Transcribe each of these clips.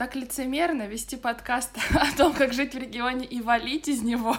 Так лицемерно вести подкаст о том, как жить в регионе и валить из него.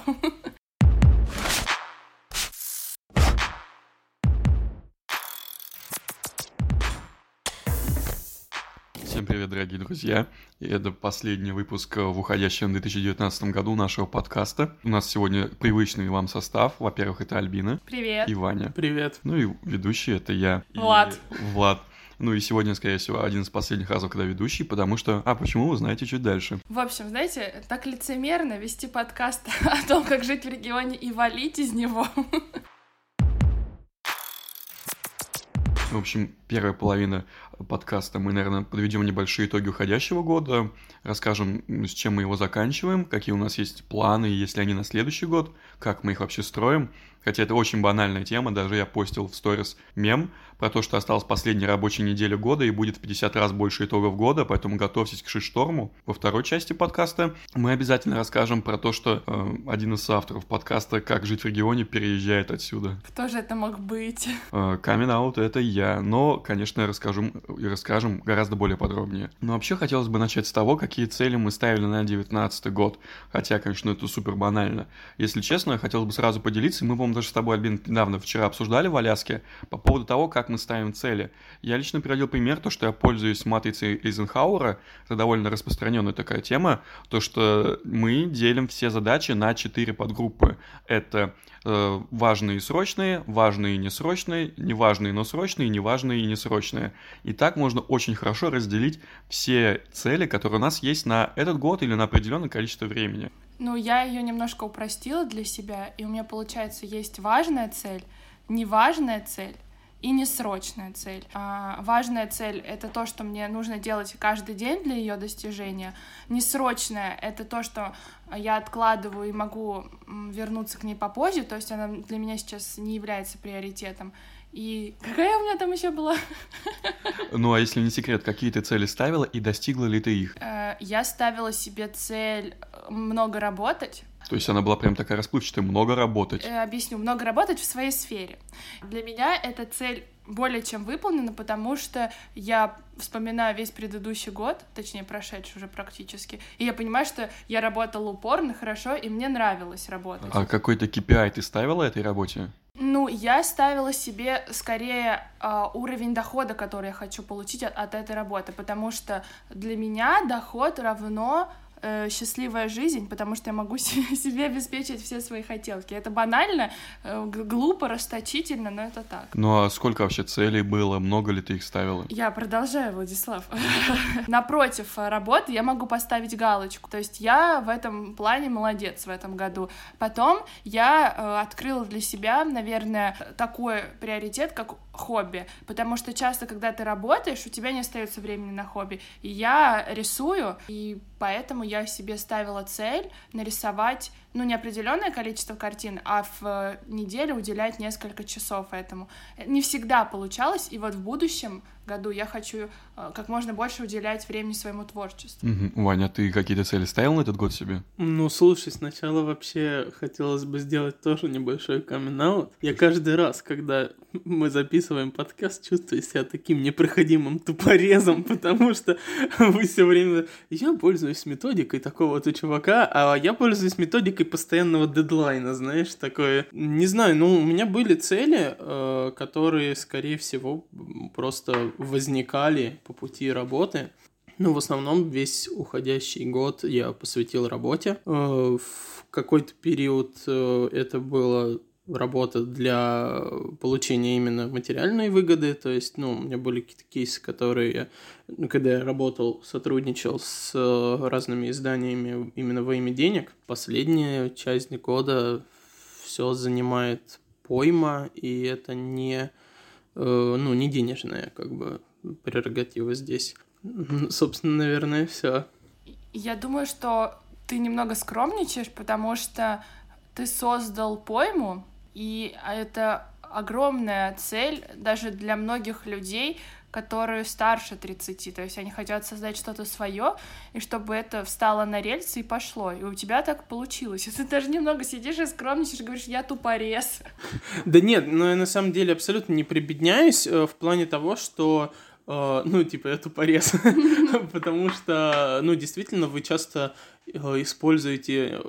Всем привет, дорогие друзья. И это последний выпуск в уходящем 2019 году нашего подкаста. У нас сегодня привычный вам состав. Во-первых, это Альбина. Привет. И Ваня. Привет. Ну и ведущий это я. Влад. И Влад. Ну и сегодня, скорее всего, один из последних разов, когда ведущий, потому что... А, почему, вы знаете чуть дальше. В общем, знаете, так лицемерно вести подкаст о том, как жить в регионе и валить из него. В общем, первая половина подкаста мы, наверное, подведем небольшие итоги уходящего года, расскажем, с чем мы его заканчиваем, какие у нас есть планы, если они на следующий год, как мы их вообще строим. Хотя это очень банальная тема, даже я постил в сторис мем про то, что осталась последняя рабочая неделя года и будет в 50 раз больше итогов года, поэтому готовьтесь к шишторму. Во второй части подкаста мы обязательно расскажем про то, что э, один из авторов подкаста «Как жить в регионе» переезжает отсюда. Кто же это мог быть? Камин э, это я, но, конечно, расскажу и расскажем гораздо более подробнее. Но вообще хотелось бы начать с того, какие цели мы ставили на 2019 год, хотя, конечно, это супер банально. Если честно, хотелось бы сразу поделиться, мы, по-моему, даже с тобой, Альбин, недавно вчера обсуждали в Аляске по поводу того, как мы ставим цели. Я лично приводил пример, то, что я пользуюсь матрицей Эйзенхауэра, это довольно распространенная такая тема, то, что мы делим все задачи на четыре подгруппы. Это э, важные и срочные, важные и несрочные, неважные, но срочные, неважные и несрочные. И так можно очень хорошо разделить все цели, которые у нас есть на этот год или на определенное количество времени. Ну, я ее немножко упростила для себя, и у меня, получается, есть важная цель, неважная цель и несрочная цель. А, важная цель — это то, что мне нужно делать каждый день для ее достижения. Несрочная — это то, что я откладываю и могу вернуться к ней попозже, то есть она для меня сейчас не является приоритетом. И какая у меня там еще была? Ну, а если не секрет, какие ты цели ставила и достигла ли ты их? Э, я ставила себе цель много работать. То есть она была прям такая расплывчатая, много работать. Э, объясню, много работать в своей сфере. Для меня эта цель более чем выполнена, потому что я вспоминаю весь предыдущий год, точнее, прошедший уже практически, и я понимаю, что я работала упорно, хорошо, и мне нравилось работать. А какой-то KPI ты ставила этой работе? Ну, я ставила себе скорее э, уровень дохода, который я хочу получить от, от этой работы, потому что для меня доход равно э, счастливая жизнь, потому что я могу себе обеспечить все свои хотелки. Это банально, э, глупо, расточительно, но это так. Ну а сколько вообще целей было? Много ли ты их ставила? Я продолжаю, Владислав. Напротив работы я могу поставить галочку. То есть я в этом плане молодец в этом году. Потом я э, открыла для себя, наверное, такой приоритет, как хобби, потому что часто, когда ты работаешь, у тебя не остается времени на хобби. И я рисую, и поэтому я себе ставила цель нарисовать, ну, не определенное количество картин, а в э, неделю уделять несколько часов этому. Не всегда получалось, и вот в будущем году я хочу э, как можно больше уделять времени своему творчеству. Угу. Ваня, ты какие-то цели ставил на этот год себе? Ну, слушай, сначала вообще хотелось бы сделать тоже небольшой камин Я каждый раз, когда мы записываем подкаст, чувствую себя таким непроходимым тупорезом, потому что вы все время... Я пользуюсь методикой такого-то чувака, а я пользуюсь методикой постоянного дедлайна, знаешь, такое... Не знаю, ну, у меня были цели, э, которые, скорее всего, просто возникали по пути работы. Ну, в основном весь уходящий год я посвятил работе. Э, в какой-то период э, это было работа для получения именно материальной выгоды, то есть, ну, у меня были какие-то кейсы, которые я, ну, когда я работал, сотрудничал с разными изданиями именно во имя денег. Последняя часть года все занимает пойма, и это не Э, ну, не денежная, как бы, прерогатива здесь. Собственно, наверное, все. Я думаю, что ты немного скромничаешь, потому что ты создал пойму, и это огромная цель даже для многих людей, которые старше 30, то есть они хотят создать что-то свое, и чтобы это встало на рельсы и пошло. И у тебя так получилось. И ты даже немного сидишь и скромничаешь, говоришь, я тупорез. Да нет, но я на самом деле абсолютно не прибедняюсь э, в плане того, что э, ну, типа, эту порез, потому что, ну, действительно, вы часто э, используете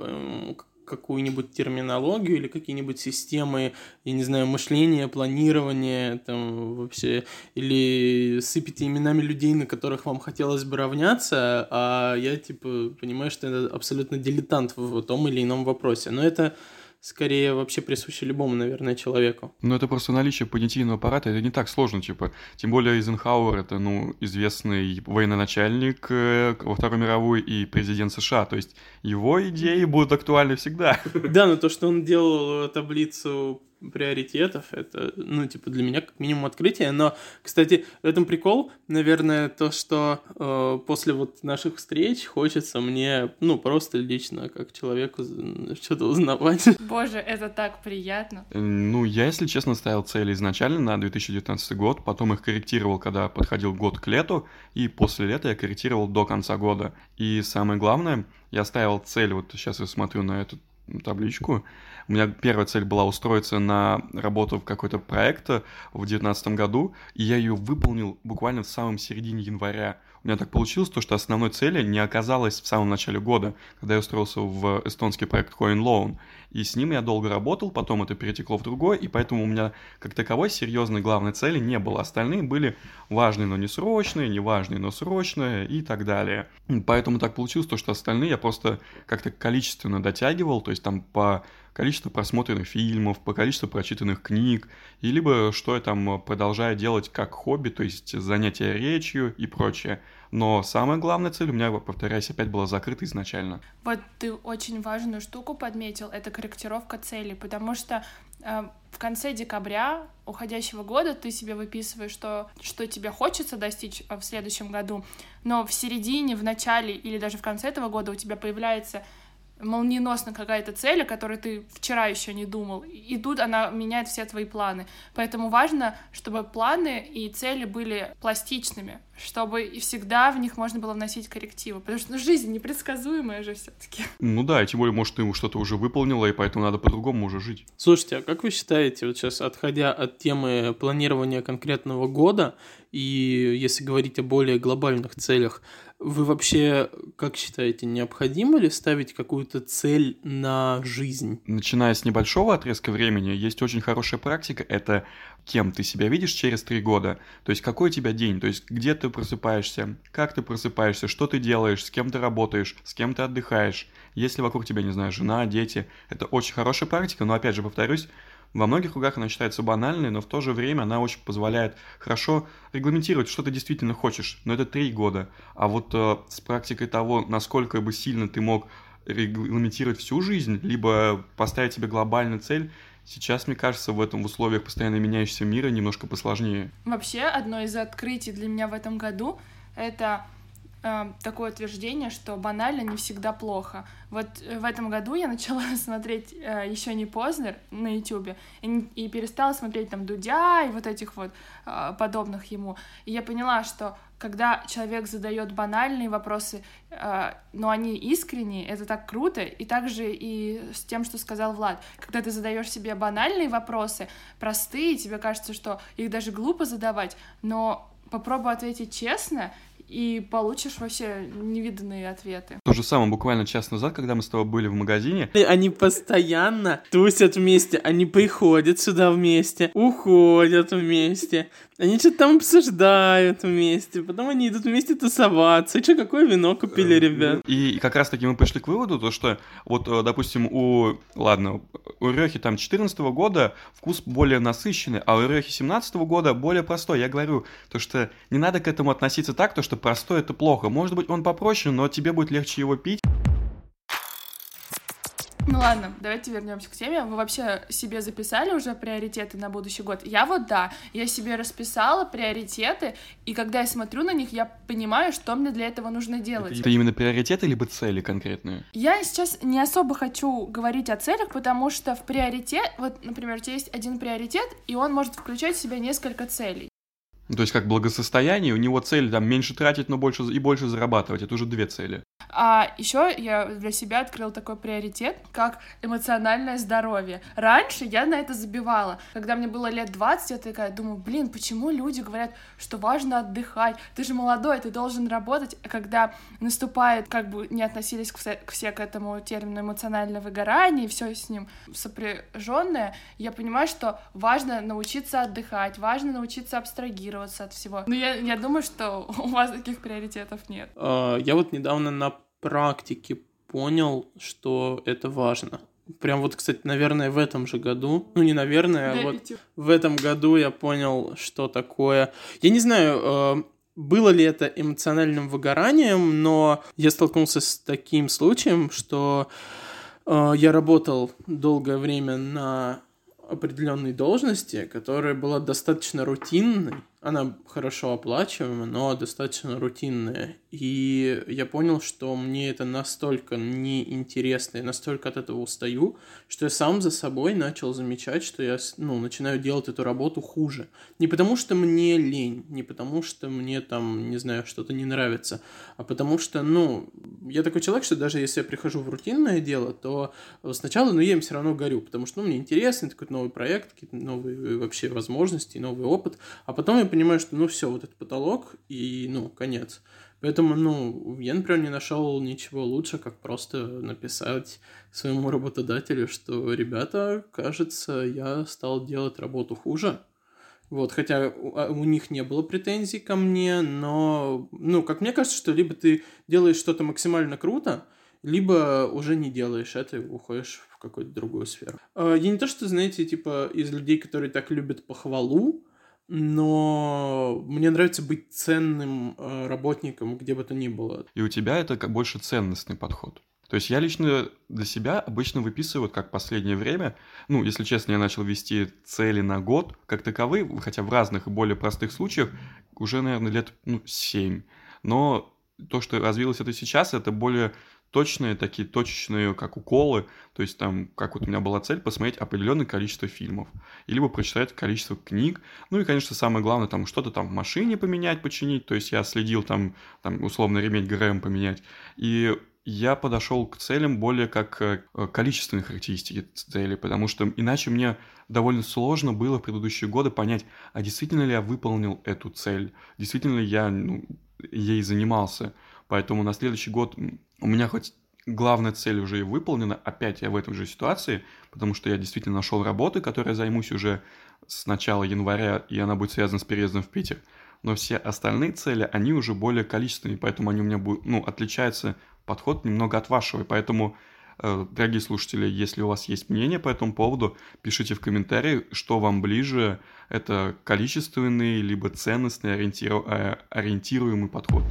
какую-нибудь терминологию или какие-нибудь системы, я не знаю, мышления, планирования, там вообще, или сыпите именами людей, на которых вам хотелось бы равняться, а я, типа, понимаю, что это абсолютно дилетант в том или ином вопросе. Но это скорее вообще присуще любому, наверное, человеку. Ну, это просто наличие понятийного аппарата, это не так сложно, типа. Тем более Эйзенхауэр — это, ну, известный военачальник э, во Второй мировой и президент США, то есть его идеи будут актуальны всегда. Да, но то, что он делал таблицу приоритетов. Это, ну, типа, для меня как минимум открытие. Но, кстати, в этом прикол, наверное, то, что э, после вот наших встреч хочется мне, ну, просто лично, как человеку, что-то узнавать. Боже, это так приятно. Э, ну, я, если честно, ставил цели изначально на 2019 год, потом их корректировал, когда подходил год к лету, и после лета я корректировал до конца года. И самое главное, я ставил цель, вот сейчас я смотрю на эту табличку, у меня первая цель была устроиться на работу в какой-то проект в 2019 году, и я ее выполнил буквально в самом середине января. У меня так получилось, то, что основной цели не оказалось в самом начале года, когда я устроился в эстонский проект CoinLoan. И с ним я долго работал, потом это перетекло в другое, и поэтому у меня как таковой серьезной главной цели не было. Остальные были важные, но не срочные, не важные, но срочные и так далее. Поэтому так получилось, то, что остальные я просто как-то количественно дотягивал, то есть там по количество просмотренных фильмов, по количеству прочитанных книг, и либо что я там продолжаю делать как хобби, то есть занятия речью и прочее. Но самая главная цель у меня, повторяюсь, опять была закрыта изначально. Вот ты очень важную штуку подметил, это корректировка целей, потому что э, в конце декабря уходящего года ты себе выписываешь, что, что тебе хочется достичь э, в следующем году, но в середине, в начале или даже в конце этого года у тебя появляется молниеносно какая-то цель, о которой ты вчера еще не думал, и тут она меняет все твои планы. Поэтому важно, чтобы планы и цели были пластичными, чтобы и всегда в них можно было вносить коррективы, потому что ну, жизнь непредсказуемая же все-таки. Ну да, и тем более, может, ты что-то уже выполнила, и поэтому надо по-другому уже жить. Слушайте, а как вы считаете, вот сейчас отходя от темы планирования конкретного года, и если говорить о более глобальных целях, вы вообще, как считаете, необходимо ли ставить какую-то цель на жизнь? Начиная с небольшого отрезка времени, есть очень хорошая практика, это кем ты себя видишь через три года. То есть какой у тебя день, то есть где ты просыпаешься, как ты просыпаешься, что ты делаешь, с кем ты работаешь, с кем ты отдыхаешь. Если вокруг тебя, не знаю, жена, дети, это очень хорошая практика, но опять же повторюсь, во многих кругах она считается банальной, но в то же время она очень позволяет хорошо регламентировать, что ты действительно хочешь. Но это три года. А вот э, с практикой того, насколько бы сильно ты мог регламентировать всю жизнь, либо поставить себе глобальную цель, Сейчас, мне кажется, в этом в условиях постоянно меняющегося мира немножко посложнее. Вообще, одно из открытий для меня в этом году — это э, такое утверждение, что банально не всегда плохо. Вот э, в этом году я начала смотреть э, еще не Познер на Ютубе и, и перестала смотреть там Дудя и вот этих вот э, подобных ему. И я поняла, что когда человек задает банальные вопросы, э, но они искренние, это так круто. И также и с тем, что сказал Влад, когда ты задаешь себе банальные вопросы, простые, тебе кажется, что их даже глупо задавать, но попробуй ответить честно, и получишь вообще невиданные ответы. То же самое буквально час назад, когда мы с тобой были в магазине. Они постоянно тусят вместе, они приходят сюда вместе, уходят вместе, они что-то там обсуждают вместе, потом они идут вместе тусоваться. И что, какое вино купили, э, ребят? И, как раз-таки мы пришли к выводу, то что вот, э, допустим, у, ладно, у Рехи там 14 года вкус более насыщенный, а у Рехи 17 года более простой. Я говорю, то что не надо к этому относиться так, то что простой это плохо. Может быть, он попроще, но тебе будет легче его пить. Ну ладно, давайте вернемся к теме. Вы вообще себе записали уже приоритеты на будущий год? Я вот да, я себе расписала приоритеты, и когда я смотрю на них, я понимаю, что мне для этого нужно делать. Это именно приоритеты либо цели конкретные? Я сейчас не особо хочу говорить о целях, потому что в приоритет, вот, например, у тебя есть один приоритет, и он может включать в себя несколько целей. То есть как благосостояние, у него цель там меньше тратить, но больше и больше зарабатывать. Это уже две цели. А еще я для себя открыл такой приоритет, как эмоциональное здоровье. Раньше я на это забивала. Когда мне было лет 20, я такая думаю, блин, почему люди говорят, что важно отдыхать? Ты же молодой, ты должен работать. А когда наступает, как бы не относились к все, к все к этому термину эмоциональное выгорание и все с ним сопряженное, я понимаю, что важно научиться отдыхать, важно научиться абстрагироваться от всего. Но я, я думаю, что у вас таких приоритетов нет. А, я вот недавно на практике понял, что это важно. Прям вот, кстати, наверное, в этом же году, ну не наверное, а вот в этом году я понял, что такое. Я не знаю, э, было ли это эмоциональным выгоранием, но я столкнулся с таким случаем, что э, я работал долгое время на определенной должности, которая была достаточно рутинной, она хорошо оплачиваемая, но достаточно рутинная. И я понял, что мне это настолько неинтересно, и настолько от этого устаю, что я сам за собой начал замечать, что я ну, начинаю делать эту работу хуже. Не потому что мне лень, не потому что мне там, не знаю, что-то не нравится, а потому что, ну, я такой человек, что даже если я прихожу в рутинное дело, то сначала, ну, я им все равно горю, потому что, ну, мне интересно, такой новый проект, какие-то новые вообще возможности, новый опыт, а потом я понимаю, что, ну, все, вот этот потолок, и, ну, конец. Поэтому, ну, я, например, не нашел ничего лучше, как просто написать своему работодателю, что, ребята, кажется, я стал делать работу хуже. Вот, хотя у, а, у них не было претензий ко мне, но, ну, как мне кажется, что либо ты делаешь что-то максимально круто, либо уже не делаешь это и уходишь в какую-то другую сферу. А, я не то, что, знаете, типа, из людей, которые так любят похвалу, но мне нравится быть ценным э, работником, где бы то ни было. И у тебя это как больше ценностный подход. То есть я лично для себя обычно выписываю, вот как последнее время, ну, если честно, я начал вести цели на год, как таковые, хотя в разных и более простых случаях, уже, наверное, лет ну, 7. Но то, что развилось это сейчас, это более точные, такие точечные, как уколы. То есть там, как вот у меня была цель, посмотреть определенное количество фильмов. И либо прочитать количество книг. Ну и, конечно, самое главное, там что-то там в машине поменять, починить. То есть я следил там, там условно, ремень ГРМ поменять. И я подошел к целям более как э, количественные характеристики цели, потому что иначе мне довольно сложно было в предыдущие годы понять, а действительно ли я выполнил эту цель, действительно ли я ну, ей занимался. Поэтому на следующий год у меня хоть главная цель уже и выполнена, опять я в этой же ситуации, потому что я действительно нашел работу, которой займусь уже с начала января, и она будет связана с переездом в Питер. Но все остальные цели, они уже более количественные, поэтому они у меня будут, ну, отличается подход немного от вашего, и поэтому э, Дорогие слушатели, если у вас есть мнение по этому поводу, пишите в комментарии, что вам ближе, это количественный либо ценностный ориентиру... Э, ориентируемый подход.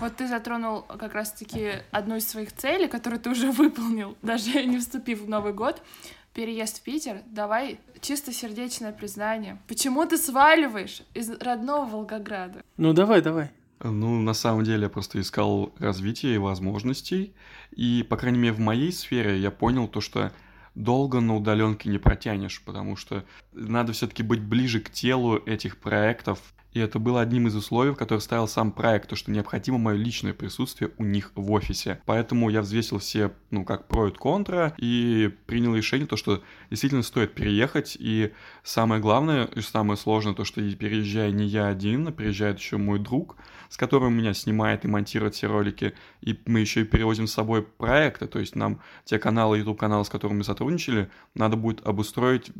Вот ты затронул как раз-таки одну из своих целей, которую ты уже выполнил, даже не вступив в Новый год. Переезд в Питер. Давай чисто сердечное признание. Почему ты сваливаешь из родного Волгограда? Ну, давай, давай. Ну, на самом деле, я просто искал развития и возможностей. И, по крайней мере, в моей сфере я понял то, что долго на удаленке не протянешь, потому что надо все-таки быть ближе к телу этих проектов, и это было одним из условий, которые ставил сам проект, то, что необходимо мое личное присутствие у них в офисе. Поэтому я взвесил все, ну, как про и контра, и принял решение, то, что действительно стоит переехать, и самое главное, и самое сложное, то, что переезжая не я один, а приезжает еще мой друг, с которым меня снимает и монтирует все ролики, и мы еще и перевозим с собой проекты, то есть нам те каналы, YouTube-каналы, с которыми мы сотрудничали, надо будет обустроить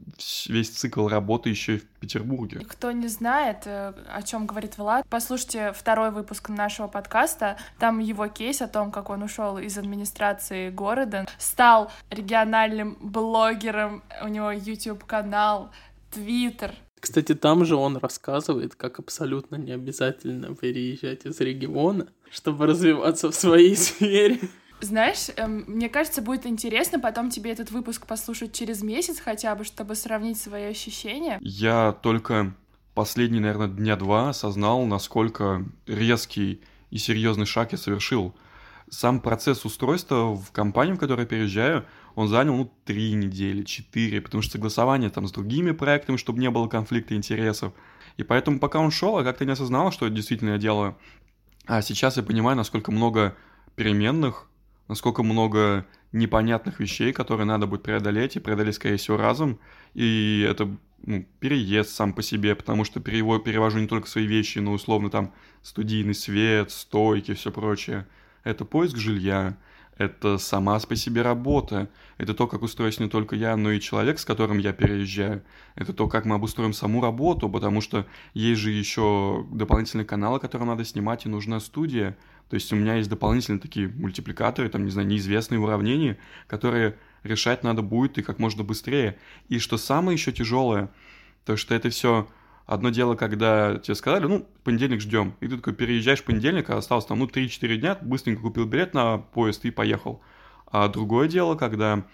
весь цикл работы еще и в Петербурге. Кто не знает, э, о чем говорит Влад, послушайте второй выпуск нашего подкаста, там его кейс о том, как он ушел из администрации города, стал региональным блогером, у него YouTube-канал, Твиттер, кстати, там же он рассказывает, как абсолютно не обязательно переезжать из региона, чтобы развиваться в своей сфере. Знаешь, эм, мне кажется, будет интересно потом тебе этот выпуск послушать через месяц хотя бы, чтобы сравнить свои ощущения. Я только последние, наверное, дня два осознал, насколько резкий и серьезный шаг я совершил. Сам процесс устройства в компанию, в которую я переезжаю, он занял, ну, три недели, четыре, потому что согласование там с другими проектами, чтобы не было конфликта интересов. И поэтому, пока он шел, я как-то не осознал, что действительно я делаю А сейчас я понимаю, насколько много переменных, насколько много непонятных вещей, которые надо будет преодолеть, и преодолеть, скорее всего, разом. И это ну, переезд сам по себе, потому что перево- перевожу не только свои вещи, но условно там студийный свет, стойки, все прочее. Это поиск жилья, это сама по себе работа, это то, как устроюсь не только я, но и человек, с которым я переезжаю, это то, как мы обустроим саму работу, потому что есть же еще дополнительные каналы, которые надо снимать, и нужна студия. То есть у меня есть дополнительные такие мультипликаторы, там, не знаю, неизвестные уравнения, которые решать надо будет и как можно быстрее. И что самое еще тяжелое, то что это все одно дело, когда тебе сказали, ну, понедельник ждем, и ты такой переезжаешь в понедельник, а осталось там, ну, 3-4 дня, быстренько купил билет на поезд и поехал. А другое дело, когда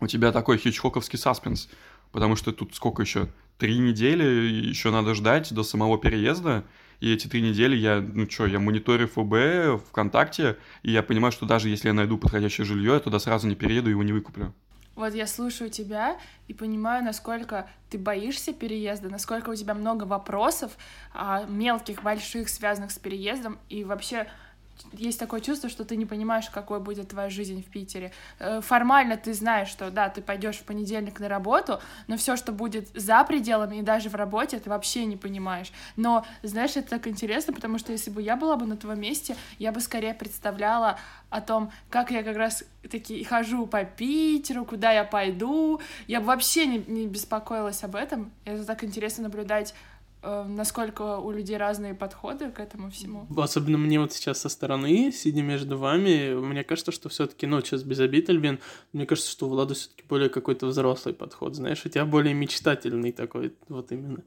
у тебя такой хичкоковский саспенс, потому что тут сколько еще? Три недели еще надо ждать до самого переезда, и эти три недели я, ну что, я мониторю ФБ ВКонтакте, и я понимаю, что даже если я найду подходящее жилье, я туда сразу не перееду и его не выкуплю. Вот я слушаю тебя и понимаю, насколько ты боишься переезда, насколько у тебя много вопросов, а, мелких, больших, связанных с переездом, и вообще есть такое чувство, что ты не понимаешь, какой будет твоя жизнь в Питере. Э, формально ты знаешь, что да, ты пойдешь в понедельник на работу, но все, что будет за пределами и даже в работе, ты вообще не понимаешь. Но, знаешь, это так интересно, потому что если бы я была бы на твоем месте, я бы скорее представляла о том, как я как раз таки хожу по Питеру, куда я пойду. Я бы вообще не, не беспокоилась об этом. Это так интересно наблюдать насколько у людей разные подходы к этому всему. Особенно мне вот сейчас со стороны, сидя между вами, мне кажется, что все таки ну, сейчас без обид, Альбин, мне кажется, что у Влада все таки более какой-то взрослый подход, знаешь, у тебя более мечтательный такой, вот именно.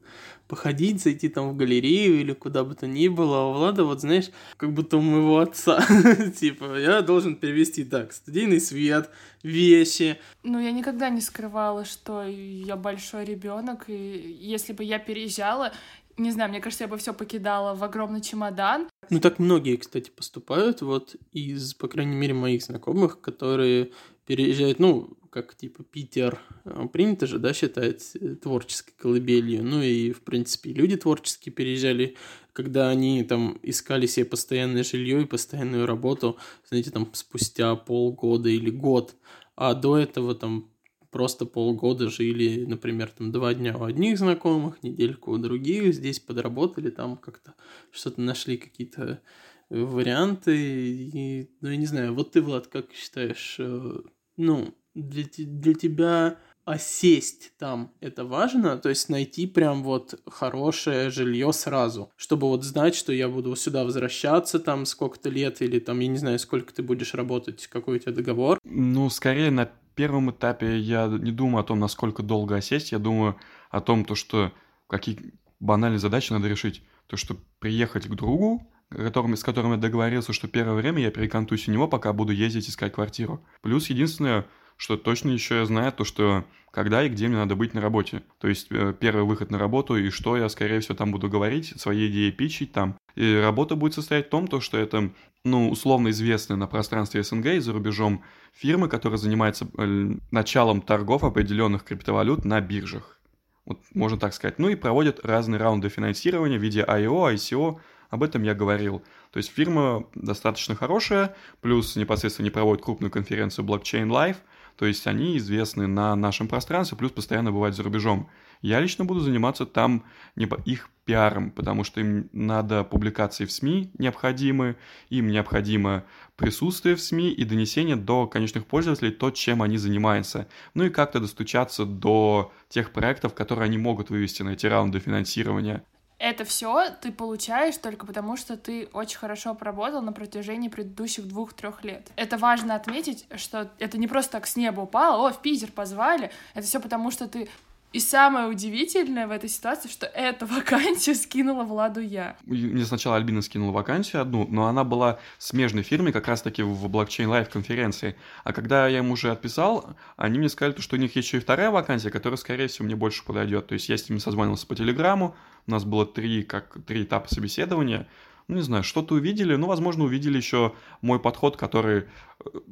Походить, зайти там в галерею или куда бы то ни было, а у Влада, вот знаешь, как будто у моего отца, типа, я должен перевести так, студийный свет, вещи. Ну, я никогда не скрывала, что я большой ребенок, и если бы я переезжала, не знаю, мне кажется, я бы все покидала в огромный чемодан. Ну, так многие, кстати, поступают, вот из, по крайней мере, моих знакомых, которые переезжают, ну, как типа Питер, а, принято же, да, считать э, творческой колыбелью. Ну и, в принципе, люди творческие переезжали, когда они там искали себе постоянное жилье и постоянную работу, знаете, там спустя полгода или год. А до этого там просто полгода жили, например, там два дня у одних знакомых, недельку у других, здесь подработали, там как-то что-то нашли, какие-то э, варианты. И, ну, я не знаю, вот ты, Влад, как считаешь, э, ну, для, для тебя осесть там это важно, то есть найти прям вот хорошее жилье сразу, чтобы вот знать, что я буду сюда возвращаться там сколько-то лет или там, я не знаю, сколько ты будешь работать, какой у тебя договор. Ну, скорее на первом этапе я не думаю о том, насколько долго осесть, я думаю о том, то, что какие банальные задачи надо решить. То, что приехать к другу, которым, с которым я договорился, что первое время я перекантуюсь у него, пока буду ездить искать квартиру. Плюс единственное, что точно еще я знаю, то, что когда и где мне надо быть на работе. То есть э, первый выход на работу и что я, скорее всего, там буду говорить, свои идеи пичить там. И работа будет состоять в том, то, что это, ну, условно известные на пространстве СНГ и за рубежом фирмы, которые занимаются э, началом торгов определенных криптовалют на биржах. Вот можно так сказать. Ну и проводят разные раунды финансирования в виде IO, ICO, об этом я говорил. То есть фирма достаточно хорошая, плюс непосредственно не проводит крупную конференцию Blockchain Live – то есть они известны на нашем пространстве, плюс постоянно бывают за рубежом. Я лично буду заниматься там не их пиаром, потому что им надо публикации в СМИ необходимы, им необходимо присутствие в СМИ и донесение до конечных пользователей то, чем они занимаются. Ну и как-то достучаться до тех проектов, которые они могут вывести на эти раунды финансирования это все ты получаешь только потому, что ты очень хорошо поработал на протяжении предыдущих двух-трех лет. Это важно отметить, что это не просто так с неба упало, о, в Питер позвали. Это все потому, что ты и самое удивительное в этой ситуации, что эту вакансию скинула Владу я. Мне сначала Альбина скинула вакансию одну, но она была смежной фирме как раз-таки в Blockchain Life конференции. А когда я им уже отписал, они мне сказали, что у них еще и вторая вакансия, которая, скорее всего, мне больше подойдет. То есть я с ними созвонился по телеграмму, у нас было три, как, три этапа собеседования, ну, не знаю, что-то увидели, ну, возможно, увидели еще мой подход, который э,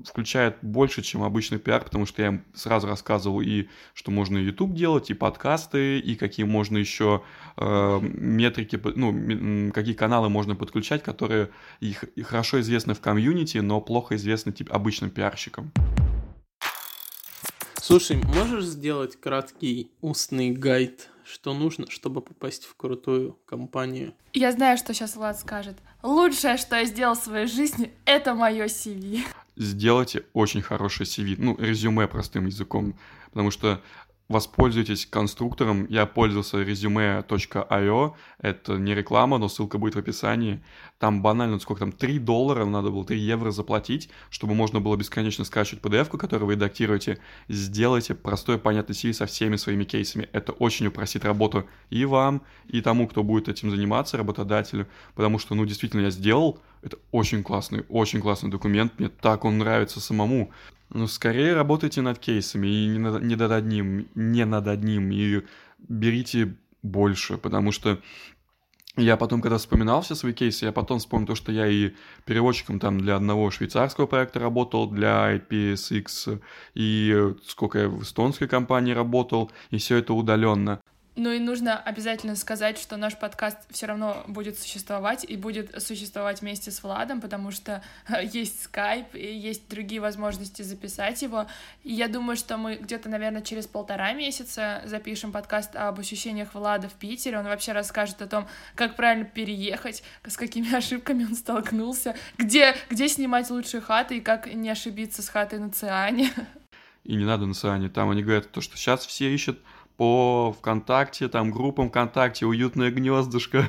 включает больше, чем обычный пиар, потому что я им сразу рассказывал и что можно YouTube делать, и подкасты, и какие можно еще э, метрики, ну, какие каналы можно подключать, которые их, хорошо известны в комьюнити, но плохо известны типа, обычным пиарщикам. Слушай, можешь сделать краткий устный гайд что нужно, чтобы попасть в крутую компанию? Я знаю, что сейчас Влад скажет. Лучшее, что я сделал в своей жизни, это мое CV. Сделайте очень хорошее CV, ну, резюме простым языком, потому что воспользуйтесь конструктором. Я пользовался resume.io. Это не реклама, но ссылка будет в описании. Там банально, сколько там, 3 доллара надо было, 3 евро заплатить, чтобы можно было бесконечно скачивать PDF-ку, которую вы редактируете. Сделайте простой, понятный CV со всеми своими кейсами. Это очень упростит работу и вам, и тому, кто будет этим заниматься, работодателю. Потому что, ну, действительно, я сделал. Это очень классный, очень классный документ. Мне так он нравится самому. Ну, скорее работайте над кейсами и не над, не над одним, не над одним, и берите больше, потому что я потом, когда вспоминал все свои кейсы, я потом вспомнил то, что я и переводчиком там для одного швейцарского проекта работал, для IPSX, и сколько я в эстонской компании работал, и все это удаленно. Ну и нужно обязательно сказать, что наш подкаст все равно будет существовать и будет существовать вместе с Владом, потому что есть скайп и есть другие возможности записать его. И я думаю, что мы где-то, наверное, через полтора месяца запишем подкаст об ощущениях Влада в Питере. Он вообще расскажет о том, как правильно переехать, с какими ошибками он столкнулся, где, где снимать лучшие хаты и как не ошибиться с хатой на Циане. И не надо на Циане. Там они говорят, то, что сейчас все ищут по ВКонтакте, там группам ВКонтакте, уютное гнездышко.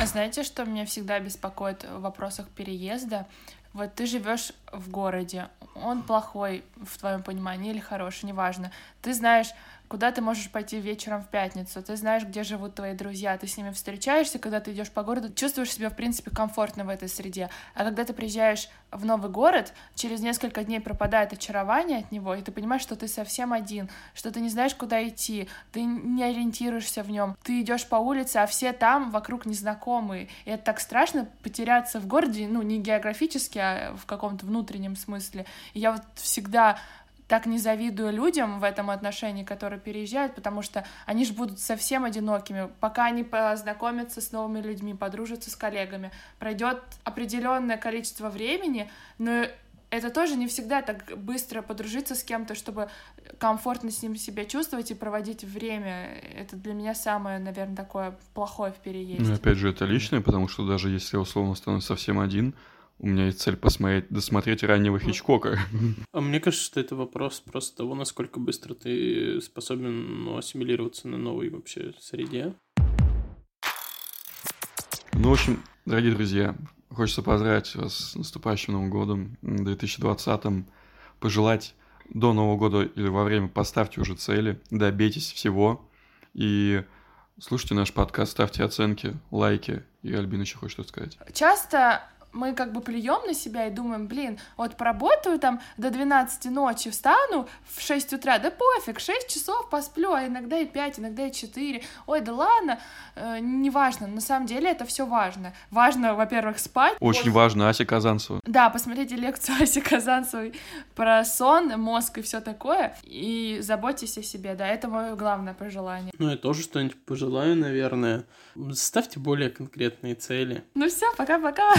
А знаете, что меня всегда беспокоит в вопросах переезда? Вот ты живешь в городе, он плохой в твоем понимании или хороший, неважно. Ты знаешь, куда ты можешь пойти вечером в пятницу, ты знаешь, где живут твои друзья, ты с ними встречаешься, когда ты идешь по городу, чувствуешь себя, в принципе, комфортно в этой среде. А когда ты приезжаешь в новый город, через несколько дней пропадает очарование от него, и ты понимаешь, что ты совсем один, что ты не знаешь, куда идти, ты не ориентируешься в нем, ты идешь по улице, а все там вокруг незнакомые, и это так страшно потеряться в городе, ну, не географически, а в каком-то внутреннем смысле. И я вот всегда так не завидую людям в этом отношении, которые переезжают, потому что они же будут совсем одинокими. Пока они познакомятся с новыми людьми, подружатся с коллегами, пройдет определенное количество времени, но это тоже не всегда так быстро подружиться с кем-то, чтобы комфортно с ним себя чувствовать и проводить время. Это для меня самое, наверное, такое плохое в переезде. Ну, опять же, это личное, потому что даже если условно становлюсь совсем один, у меня есть цель посмотреть, досмотреть раннего Хичкока. А мне кажется, что это вопрос просто того, насколько быстро ты способен ну, ассимилироваться на новой вообще среде. Ну, в общем, дорогие друзья, хочется поздравить вас с наступающим Новым годом, 2020-м, пожелать до Нового года или во время поставьте уже цели, добейтесь всего и слушайте наш подкаст, ставьте оценки, лайки. И Альбина еще хочет что-то сказать. Часто мы как бы плюем на себя и думаем, блин, вот поработаю там до 12 ночи, встану в 6 утра, да пофиг, 6 часов посплю, а иногда и 5, иногда и 4, ой, да ладно, э, неважно, на самом деле это все важно. Важно, во-первых, спать. Очень после... важно, Ася Казанцева. Да, посмотрите лекцию Аси Казанцевой про сон, мозг и все такое, и заботьтесь о себе, да, это мое главное пожелание. Ну, я тоже что-нибудь пожелаю, наверное. Ставьте более конкретные цели. Ну все, пока-пока.